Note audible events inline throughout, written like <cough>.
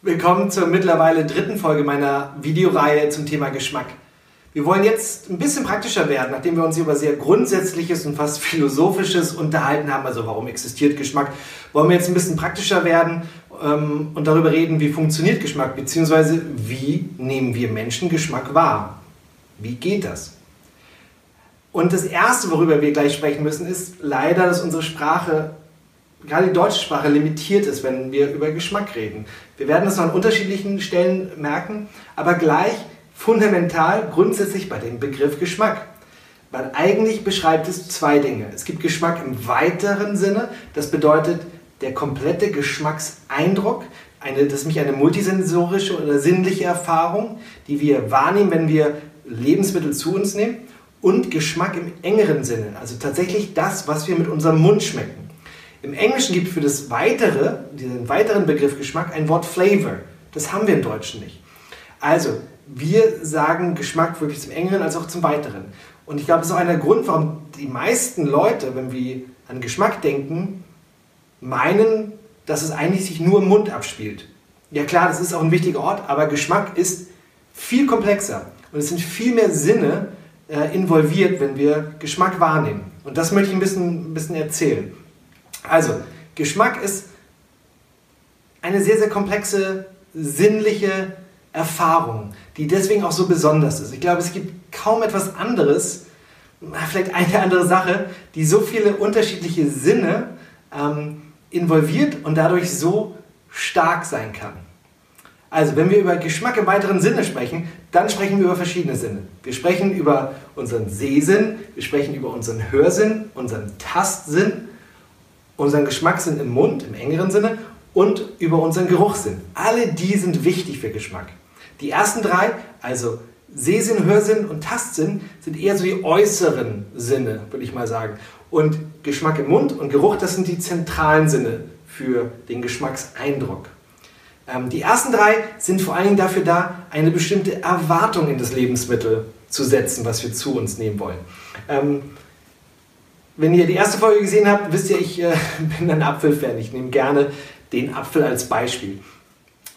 Willkommen zur mittlerweile dritten Folge meiner Videoreihe zum Thema Geschmack. Wir wollen jetzt ein bisschen praktischer werden, nachdem wir uns über sehr Grundsätzliches und fast Philosophisches unterhalten haben. Also warum existiert Geschmack? Wollen wir jetzt ein bisschen praktischer werden ähm, und darüber reden, wie funktioniert Geschmack, beziehungsweise wie nehmen wir Menschen Geschmack wahr? Wie geht das? Und das Erste, worüber wir gleich sprechen müssen, ist leider, dass unsere Sprache gerade die deutsche Sprache limitiert ist, wenn wir über Geschmack reden. Wir werden das an unterschiedlichen Stellen merken, aber gleich fundamental grundsätzlich bei dem Begriff Geschmack. Weil eigentlich beschreibt es zwei Dinge. Es gibt Geschmack im weiteren Sinne, das bedeutet der komplette Geschmackseindruck, eine, das ist nämlich eine multisensorische oder sinnliche Erfahrung, die wir wahrnehmen, wenn wir Lebensmittel zu uns nehmen. Und Geschmack im engeren Sinne, also tatsächlich das, was wir mit unserem Mund schmecken. Im Englischen gibt es für das weitere, diesen weiteren Begriff Geschmack ein Wort Flavor. Das haben wir im Deutschen nicht. Also, wir sagen Geschmack wirklich zum engeren als auch zum weiteren. Und ich glaube, das ist auch einer Grund, warum die meisten Leute, wenn wir an Geschmack denken, meinen, dass es eigentlich sich nur im Mund abspielt. Ja klar, das ist auch ein wichtiger Ort, aber Geschmack ist viel komplexer und es sind viel mehr Sinne äh, involviert, wenn wir Geschmack wahrnehmen. Und das möchte ich ein bisschen, ein bisschen erzählen. Also, Geschmack ist eine sehr, sehr komplexe sinnliche Erfahrung, die deswegen auch so besonders ist. Ich glaube, es gibt kaum etwas anderes, vielleicht eine andere Sache, die so viele unterschiedliche Sinne ähm, involviert und dadurch so stark sein kann. Also, wenn wir über Geschmack im weiteren Sinne sprechen, dann sprechen wir über verschiedene Sinne. Wir sprechen über unseren Sehsinn, wir sprechen über unseren Hörsinn, unseren Tastsinn unseren Geschmackssinn im Mund, im engeren Sinne, und über unseren Geruchssinn. Alle die sind wichtig für Geschmack. Die ersten drei, also Sehsinn, Hörsinn und Tastsinn, sind eher so die äußeren Sinne, würde ich mal sagen. Und Geschmack im Mund und Geruch, das sind die zentralen Sinne für den Geschmackseindruck. Ähm, die ersten drei sind vor allen Dingen dafür da, eine bestimmte Erwartung in das Lebensmittel zu setzen, was wir zu uns nehmen wollen. Ähm, wenn ihr die erste Folge gesehen habt, wisst ihr, ich äh, <laughs> bin ein Apfelfan. Ich nehme gerne den Apfel als Beispiel.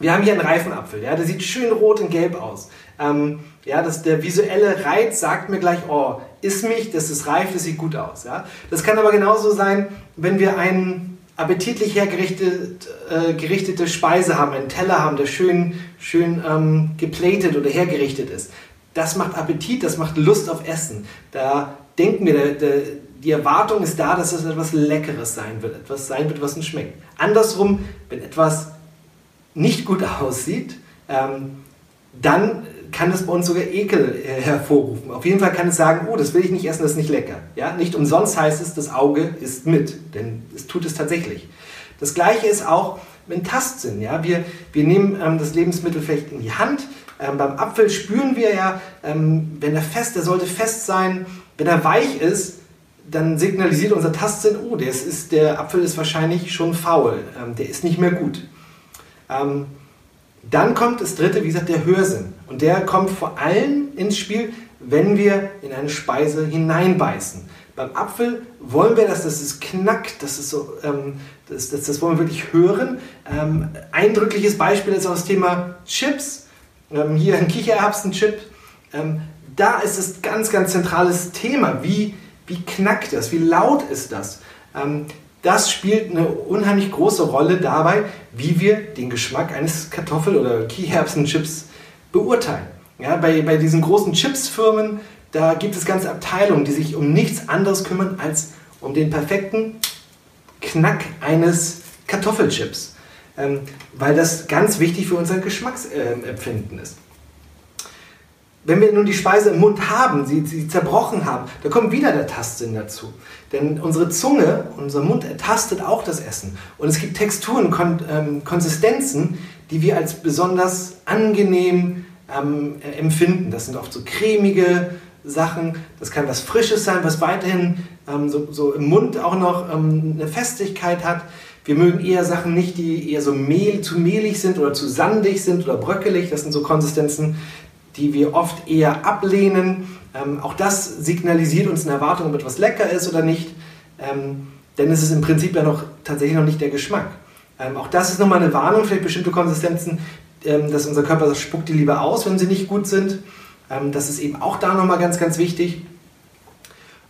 Wir haben hier einen Reifenapfel, ja, der sieht schön rot und gelb aus. Ähm, ja, das, der visuelle Reiz sagt mir gleich, oh, ist mich, das ist reif, das sieht gut aus. Ja. Das kann aber genauso sein, wenn wir einen appetitlich hergerichtete äh, gerichtete Speise haben, einen Teller haben, der schön, schön ähm, geplatet oder hergerichtet ist. Das macht Appetit, das macht Lust auf Essen. Da denken wir, der, der, die Erwartung ist da, dass es etwas Leckeres sein wird, etwas sein wird, was uns schmeckt. Andersrum, wenn etwas nicht gut <laughs> aussieht, ähm, dann kann es bei uns sogar Ekel äh, hervorrufen. Auf jeden Fall kann es sagen, oh, das will ich nicht essen, das ist nicht lecker. Ja? Nicht umsonst heißt es, das Auge ist mit, denn es tut es tatsächlich. Das gleiche ist auch mit Tastsinn. Ja? Wir, wir nehmen ähm, das Lebensmittel vielleicht in die Hand. Ähm, beim Apfel spüren wir ja, ähm, wenn er fest, der sollte fest sein. Wenn er weich ist, dann signalisiert unser Tastsinn, oh, der, ist, der Apfel ist wahrscheinlich schon faul, ähm, der ist nicht mehr gut. Ähm, dann kommt das dritte, wie gesagt, der Hörsinn. Und der kommt vor allem ins Spiel, wenn wir in eine Speise hineinbeißen. Beim Apfel wollen wir, dass das ist knackt, das, ist so, ähm, das, das, das wollen wir wirklich hören. Ähm, eindrückliches Beispiel ist auch das Thema Chips. Ähm, hier ein Kichererbsenchip. Ähm, da ist es ganz, ganz zentrales Thema. Wie, wie knackt das? Wie laut ist das? Ähm, das spielt eine unheimlich große Rolle dabei, wie wir den Geschmack eines Kartoffel- oder Kichererbsenchips beurteilen. Ja, bei, bei diesen großen Chipsfirmen, da gibt es ganze Abteilungen, die sich um nichts anderes kümmern als um den perfekten Knack eines Kartoffelchips, ähm, weil das ganz wichtig für unser Geschmacksempfinden ist. Wenn wir nun die Speise im Mund haben, sie, sie zerbrochen haben, da kommt wieder der Tastsinn dazu. Denn unsere Zunge, unser Mund ertastet auch das Essen. Und es gibt Texturen, Kon ähm, Konsistenzen, die wir als besonders angenehm ähm, empfinden. Das sind oft so cremige Sachen, das kann was Frisches sein, was weiterhin ähm, so, so, im Mund auch noch ähm, eine Festigkeit hat. Wir mögen eher Sachen nicht, die eher so mehl, zu mehlig sind oder zu sandig sind oder bröckelig. Das sind so Konsistenzen, die wir oft eher ablehnen. Ähm, auch das signalisiert uns eine Erwartung, ob etwas lecker ist oder nicht. Ähm, denn es ist im Prinzip ja noch tatsächlich noch nicht der Geschmack. Ähm, auch das ist nochmal eine Warnung, vielleicht bestimmte Konsistenzen, ähm, dass unser Körper spuckt die lieber aus, wenn sie nicht gut sind. Ähm, das ist eben auch da nochmal ganz, ganz wichtig.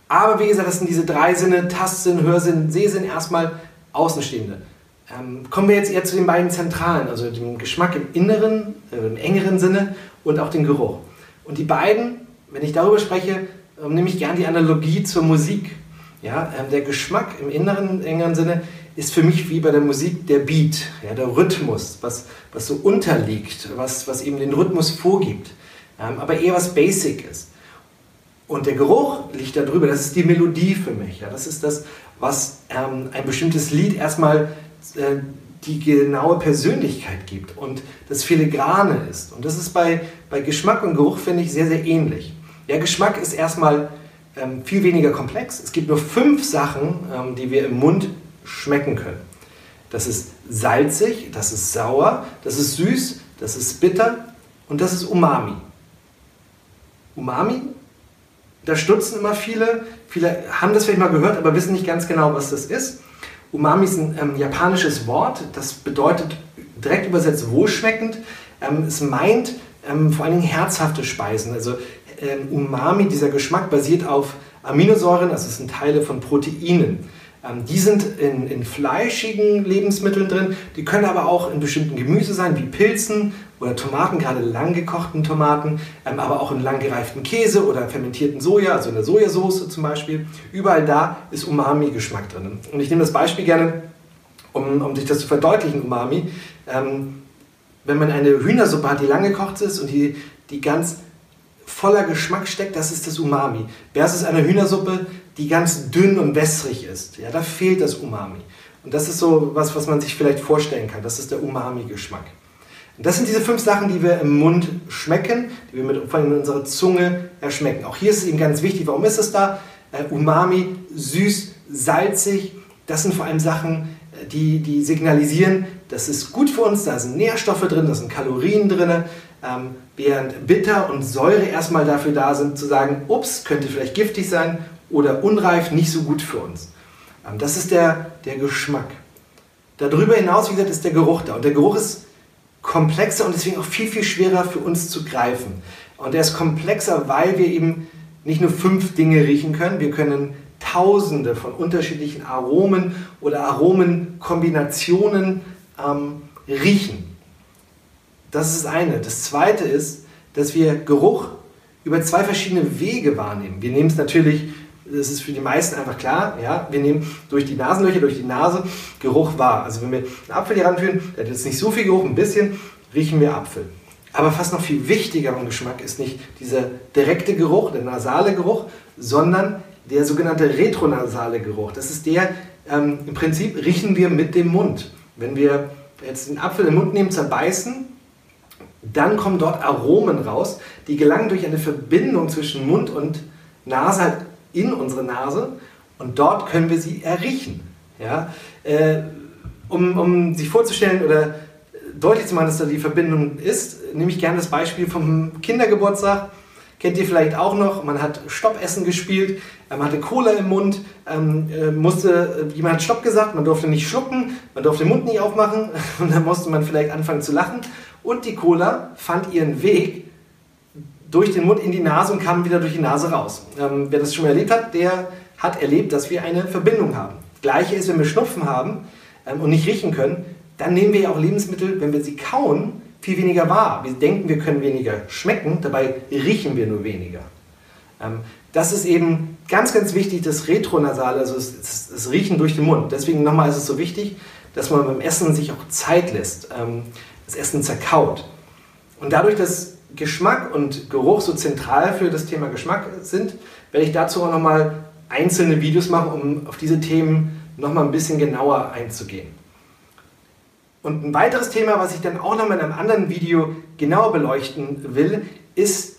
Aber wie gesagt, das sind diese drei Sinne, Tastsinn, Hörsinn, Sehsinn, erstmal Außenstehende. Ähm, kommen wir jetzt eher zu den beiden zentralen, also dem Geschmack im inneren, äh, im engeren Sinne und auch dem Geruch. Und die beiden, wenn ich darüber spreche, ähm, nehme ich gerne die Analogie zur Musik. Ja, ähm, der Geschmack im inneren, engeren Sinne ist für mich wie bei der Musik der Beat, ja, der Rhythmus, was, was so unterliegt, was, was eben den Rhythmus vorgibt, ähm, aber eher was Basic ist. Und der Geruch liegt da drüber, das ist die Melodie für mich. Ja, das ist das, was ähm, ein bestimmtes Lied erstmal äh, die genaue Persönlichkeit gibt und das Filigrane ist. Und das ist bei, bei Geschmack und Geruch, finde ich, sehr, sehr ähnlich. Ja, Geschmack ist erstmal ähm, viel weniger komplex. Es gibt nur fünf Sachen, ähm, die wir im Mund schmecken können. Das ist salzig, das ist sauer, das ist süß, das ist bitter und das ist Umami. Umami, da stutzen immer viele. Viele haben das vielleicht mal gehört, aber wissen nicht ganz genau, was das ist. Umami ist ein ähm, japanisches Wort, das bedeutet direkt übersetzt wohlschmeckend. Ähm, es meint ähm, vor allen Dingen herzhafte Speisen. Also ähm, Umami, dieser Geschmack basiert auf Aminosäuren, das sind Teile von Proteinen. Ähm, die sind in, in, fleischigen Lebensmitteln drin, die können aber auch in bestimmten Gemüse sein, wie Pilzen oder Tomaten, gerade lang gekochten Tomaten, ähm, aber auch in lang gereiften Käse oder fermentierten Soja, also in der Sojasauce zum Beispiel. Überall da ist Umami-Geschmack drin. Und ich nehme das Beispiel gerne, um, um sich das zu verdeutlichen, Umami. Ähm, wenn man eine Hühnersuppe hat, die lang gekocht ist und die, die ganz voller Geschmack steckt, das ist das Umami. Versus eine Hühnersuppe, die ganz dünn und wässrig ist. Ja, da fehlt das Umami. Und das ist so was, was man sich vielleicht vorstellen kann. Das ist der Umami-Geschmack. Das sind diese fünf Sachen, die wir im Mund schmecken, die wir mit, vor allem in unserer Zunge erschmecken. Auch hier ist es eben ganz wichtig, warum ist es da? Äh, Umami, süß, salzig, das sind vor allem Sachen, äh, die, die signalisieren, das ist gut für uns, da sind Nährstoffe drin, da sind Kalorien drin, ähm, während Bitter und Säure erstmal dafür da sind, zu sagen, ups, könnte vielleicht giftig sein oder unreif, nicht so gut für uns. Ähm, das ist der, der Geschmack. Darüber hinaus, wie gesagt, ist der Geruch da. Und der Geruch ist komplexer und deswegen auch viel, viel schwerer für uns zu greifen. Und er ist komplexer, weil wir eben nicht nur fünf Dinge riechen können, wir können tausende von unterschiedlichen Aromen oder Aromenkombinationen ähm, riechen. Das ist das eine. Das zweite ist, dass wir Geruch über zwei verschiedene Wege wahrnehmen. Wir nehmen es natürlich, das ist für die meisten einfach klar, ja, wir nehmen durch die Nasenlöcher, durch die Nase Geruch wahr. Also wenn wir einen Apfel hier ranführen, der hat jetzt nicht so viel Geruch, ein bisschen, riechen wir Apfel. Aber fast noch viel wichtiger im Geschmack ist nicht dieser direkte Geruch, der nasale Geruch, sondern der sogenannte retronasale Geruch. Das ist der, ähm, im Prinzip riechen wir mit dem Mund. Wenn wir jetzt den Apfel im Mund nehmen, zerbeißen, dann kommen dort Aromen raus, die gelangen durch eine Verbindung zwischen Mund und Nase halt in unsere Nase und dort können wir sie erriechen. Ja? Äh, um, um sich vorzustellen oder deutlich zu machen, dass da die Verbindung ist, nehme ich gerne das Beispiel vom Kindergeburtstag. Kennt ihr vielleicht auch noch, man hat Stoppessen gespielt, man hatte Cola im Mund, ähm, äh, musste, äh, jemand hat Stopp gesagt, man durfte nicht schlucken, man durfte den Mund nicht aufmachen <laughs> und dann musste man vielleicht anfangen zu lachen und die Cola fand ihren Weg durch den Mund in die Nase und kam wieder durch die Nase raus. Ähm, wer das schon mal erlebt hat, der hat erlebt, dass wir eine Verbindung haben. Gleiche ist, wenn wir Schnupfen haben ähm, und nicht riechen können, dann nehmen wir ja auch Lebensmittel, wenn wir sie kauen, viel weniger wahr. Wir denken, wir können weniger schmecken, dabei riechen wir nur weniger. Ähm, das ist eben ganz, ganz wichtig, das Retronasale, also das, das Riechen durch den Mund. Deswegen nochmal ist es so wichtig, dass man beim Essen sich auch Zeit lässt, ähm, das Essen zerkaut. Und dadurch, dass Geschmack und Geruch so zentral für das Thema Geschmack sind, werde ich dazu auch nochmal einzelne Videos machen, um auf diese Themen nochmal ein bisschen genauer einzugehen. Und ein weiteres Thema, was ich dann auch noch mal in einem anderen Video genauer beleuchten will, ist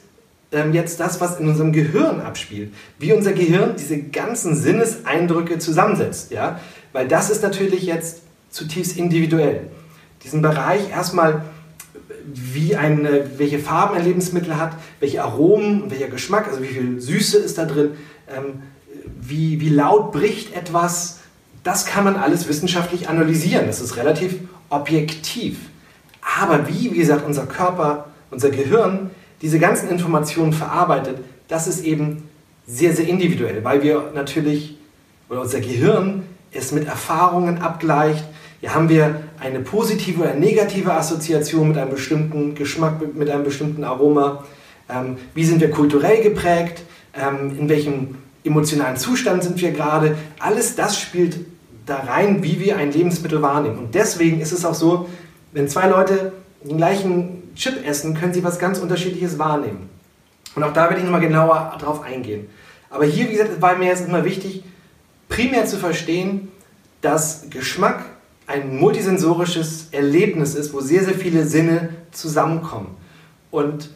ähm, jetzt das, was in unserem Gehirn abspielt. Wie unser Gehirn diese ganzen Sinneseindrücke zusammensetzt. Ja? Weil das ist natürlich jetzt zutiefst individuell. Diesen Bereich erstmal, wie ein, welche Farben ein Lebensmittel hat, welche Aromen, welcher Geschmack, also wie viel Süße ist da drin, ähm, wie, wie laut bricht etwas, das kann man alles wissenschaftlich analysieren. Das ist relativ objektiv. Aber wie, wie gesagt, unser Körper, unser Gehirn diese ganzen Informationen verarbeitet, das ist eben sehr, sehr individuell, weil wir natürlich, oder unser Gehirn es mit Erfahrungen abgleicht. Hier haben wir eine positive oder negative Assoziation mit einem bestimmten Geschmack, mit einem bestimmten Aroma. Ähm, wie sind wir kulturell geprägt? Ähm, in welchem emotionalen Zustand sind wir gerade? Alles das spielt da rein, wie wir ein Lebensmittel wahrnehmen. Und deswegen ist es auch so, wenn zwei Leute den gleichen Chip essen, können sie was ganz Unterschiedliches wahrnehmen. Und auch da werde ich nochmal genauer drauf eingehen. Aber hier, wie gesagt, war mir jetzt immer wichtig, primär zu verstehen, dass Geschmack ein multisensorisches Erlebnis ist, wo sehr, sehr viele Sinne zusammenkommen. Und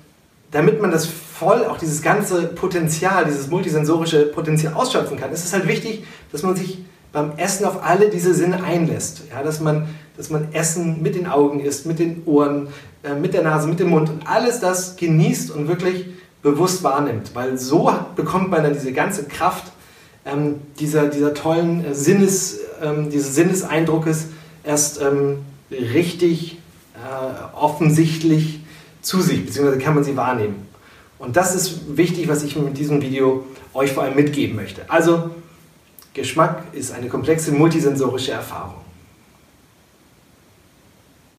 damit man das voll, auch dieses ganze Potenzial, dieses multisensorische Potenzial ausschöpfen kann, ist es halt wichtig, dass man sich beim Essen auf alle diese Sinne einlässt. Ja, dass, man, dass man Essen mit den Augen isst, mit den Ohren, äh, mit der Nase, mit dem Mund und alles das genießt und wirklich bewusst wahrnimmt. Weil so bekommt man dann diese ganze Kraft ähm, dieser, dieser tollen äh, Sinnes, ähm, dieses Sinneseindruckes erst ähm, richtig äh, offensichtlich zu sich, beziehungsweise kann man sie wahrnehmen. Und das ist wichtig, was ich mit diesem Video euch vor allem mitgeben möchte. Also Geschmack ist eine komplexe multisensorische Erfahrung.